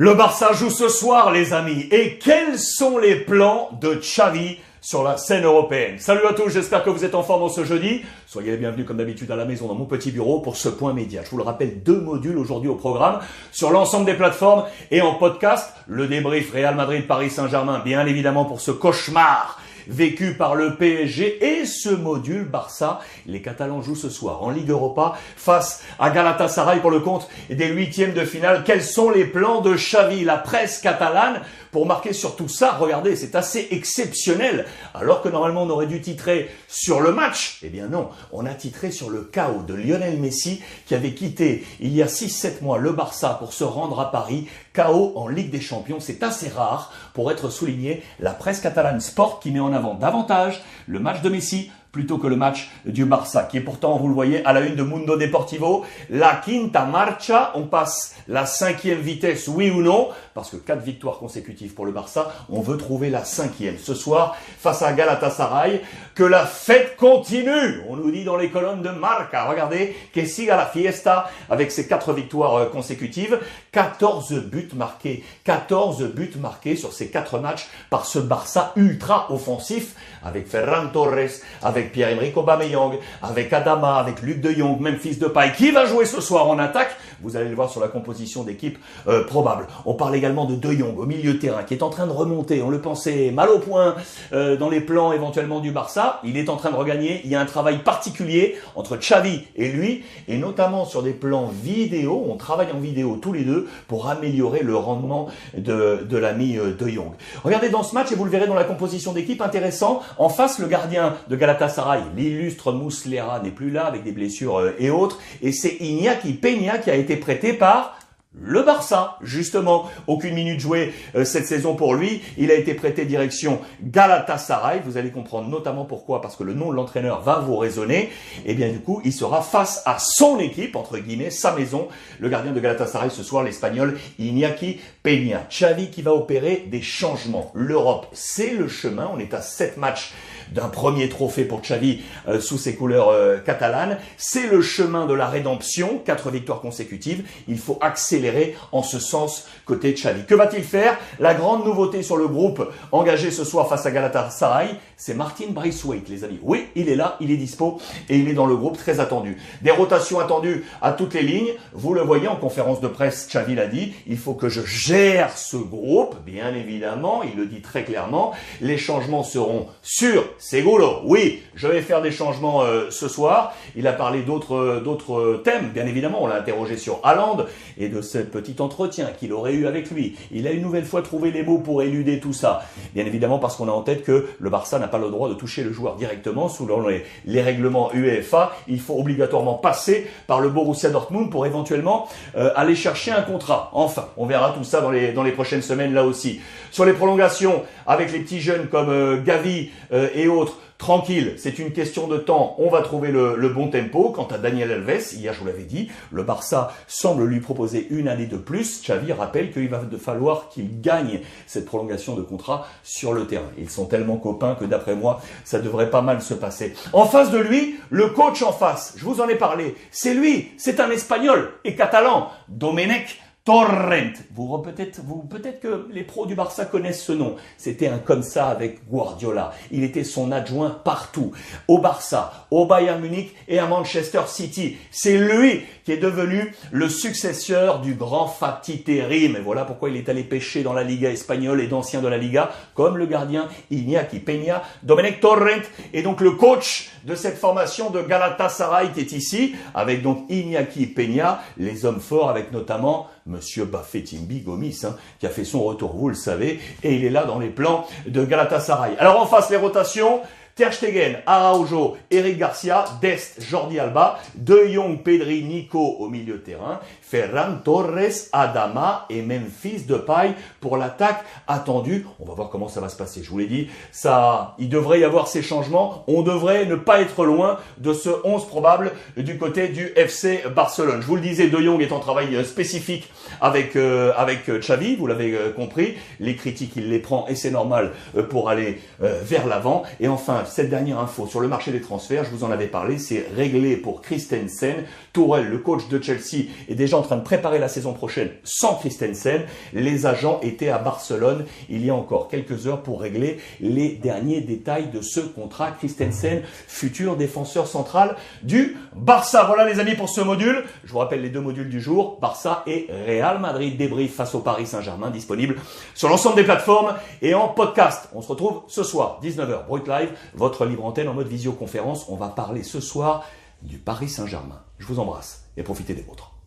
Le Barça joue ce soir, les amis. Et quels sont les plans de Xavi sur la scène européenne Salut à tous, j'espère que vous êtes en forme ce jeudi. Soyez les bienvenus comme d'habitude à la maison dans mon petit bureau pour ce point média. Je vous le rappelle, deux modules aujourd'hui au programme sur l'ensemble des plateformes et en podcast. Le débrief Real Madrid, Paris Saint-Germain, bien évidemment pour ce cauchemar vécu par le PSG et ce module Barça. Les Catalans jouent ce soir en Ligue Europa face à Galatasaray pour le compte des huitièmes de finale. Quels sont les plans de Xavi La presse catalane pour marquer sur tout ça, regardez, c'est assez exceptionnel. Alors que normalement on aurait dû titrer sur le match, eh bien non, on a titré sur le chaos de Lionel Messi qui avait quitté il y a 6-7 mois le Barça pour se rendre à Paris. Chaos en Ligue des Champions, c'est assez rare pour être souligné. La presse catalane Sport qui met en avant davantage le match de Messi plutôt que le match du Barça, qui est pourtant, vous le voyez, à la une de Mundo Deportivo, la quinta marcha, on passe la cinquième vitesse, oui ou non, parce que quatre victoires consécutives pour le Barça, on veut trouver la cinquième ce soir face à Galatasaray, que la fête continue, on nous dit dans les colonnes de Marca, regardez, que siga la fiesta avec ses quatre victoires euh, consécutives, 14 buts marqués, 14 buts marqués sur ces quatre matchs par ce Barça ultra offensif, avec Ferran Torres, avec avec Pierre-Emerick Aubameyang, avec Adama, avec Luc de Jong, même fils de paille, qui va jouer ce soir en attaque? Vous allez le voir sur la composition d'équipe euh, probable. On parle également de De Jong au milieu de terrain, qui est en train de remonter. On le pensait mal au point euh, dans les plans éventuellement du Barça. Il est en train de regagner. Il y a un travail particulier entre Xavi et lui, et notamment sur des plans vidéo. On travaille en vidéo tous les deux pour améliorer le rendement de, de l'ami euh, De Jong. Regardez dans ce match, et vous le verrez dans la composition d'équipe, intéressant. En face, le gardien de Galatasaray Galatasaray, l'illustre Mouslera n'est plus là avec des blessures euh, et autres. Et c'est Iñaki Peña qui a été prêté par le Barça, justement, aucune minute jouée euh, cette saison pour lui. Il a été prêté direction Galatasaray. Vous allez comprendre notamment pourquoi, parce que le nom de l'entraîneur va vous raisonner. Et bien du coup, il sera face à son équipe, entre guillemets, sa maison. Le gardien de Galatasaray ce soir, l'Espagnol Iñaki Peña. Xavi qui va opérer des changements. L'Europe, c'est le chemin. On est à 7 matchs d'un premier trophée pour Xavi euh, sous ses couleurs euh, catalanes. C'est le chemin de la rédemption, quatre victoires consécutives. Il faut accélérer en ce sens côté Xavi. Que va-t-il faire? La grande nouveauté sur le groupe engagé ce soir face à Galatasaray, c'est Martin Braithwaite, les amis. Oui, il est là, il est dispo et il est dans le groupe très attendu. Des rotations attendues à toutes les lignes. Vous le voyez en conférence de presse, Xavi l'a dit, il faut que je gère ce groupe, bien évidemment, il le dit très clairement. Les changements seront sûrs Seguro, oui, je vais faire des changements euh, ce soir. Il a parlé d'autres euh, euh, thèmes, bien évidemment. On l'a interrogé sur Haaland et de ce petit entretien qu'il aurait eu avec lui. Il a une nouvelle fois trouvé les mots pour éluder tout ça. Bien évidemment parce qu'on a en tête que le Barça n'a pas le droit de toucher le joueur directement. Selon les, les règlements UEFA, il faut obligatoirement passer par le Borussia Dortmund pour éventuellement aller chercher un contrat. Enfin, on verra tout ça dans les, dans les prochaines semaines là aussi. Sur les prolongations, avec les petits jeunes comme Gavi et autres, tranquille, c'est une question de temps, on va trouver le, bon tempo. Quant à Daniel Alves, hier je vous l'avais dit, le Barça semble lui proposer une année de plus. Xavi rappelle qu'il va falloir qu'il gagne cette prolongation de contrat sur le terrain. Ils sont tellement copains que d'après moi, ça devrait pas mal se passer. En face de lui, le coach en face, je vous en ai parlé, c'est lui, c'est un Espagnol et catalan, Domenech Torrent. Vous peut-être, vous peut-être que les pros du Barça connaissent ce nom. C'était un comme ça avec Guardiola. Il était son adjoint partout, au Barça, au Bayern Munich et à Manchester City. C'est lui qui est devenu le successeur du grand Fatih Terim. Et voilà pourquoi il est allé pêcher dans la Liga espagnole et d'anciens de la Liga, comme le gardien Iñaki Peña, Domenic Torrent, et donc le coach de cette formation de Galatasaray qui est ici, avec donc Iñaki Peña, les hommes forts, avec notamment Monsieur Bafetimbi Gomis, hein, qui a fait son retour, vous le savez, et il est là dans les plans de Galatasaray. Alors en face, les rotations, Ter Stegen, Araujo, Eric Garcia, Dest, Jordi Alba, De Jong, Pedri, Nico au milieu de terrain, Ferran Torres, Adama et Memphis Depay pour l'attaque attendue. On va voir comment ça va se passer. Je vous l'ai dit, ça, il devrait y avoir ces changements. On devrait ne pas être loin de ce 11 probable du côté du FC Barcelone. Je vous le disais, De Jong est en travail euh, spécifique avec euh, avec euh, Xavi, vous l'avez compris. Les critiques, il les prend et c'est normal pour aller vers l'avant. Et enfin, cette dernière info sur le marché des transferts, je vous en avais parlé, c'est réglé pour Christensen. Tourelle, le coach de Chelsea, est déjà en train de préparer la saison prochaine sans Christensen. Les agents étaient à Barcelone il y a encore quelques heures pour régler les derniers détails de ce contrat. Christensen, futur défenseur central du Barça. Voilà les amis pour ce module. Je vous rappelle les deux modules du jour, Barça et Real Madrid débrief face au Paris Saint-Germain, disponible sur l'ensemble des plateformes et en podcast. On se retrouve ce soir, 19h, Brut Live, votre libre antenne en mode visioconférence. On va parler ce soir du Paris Saint-Germain. Je vous embrasse et profitez des vôtres.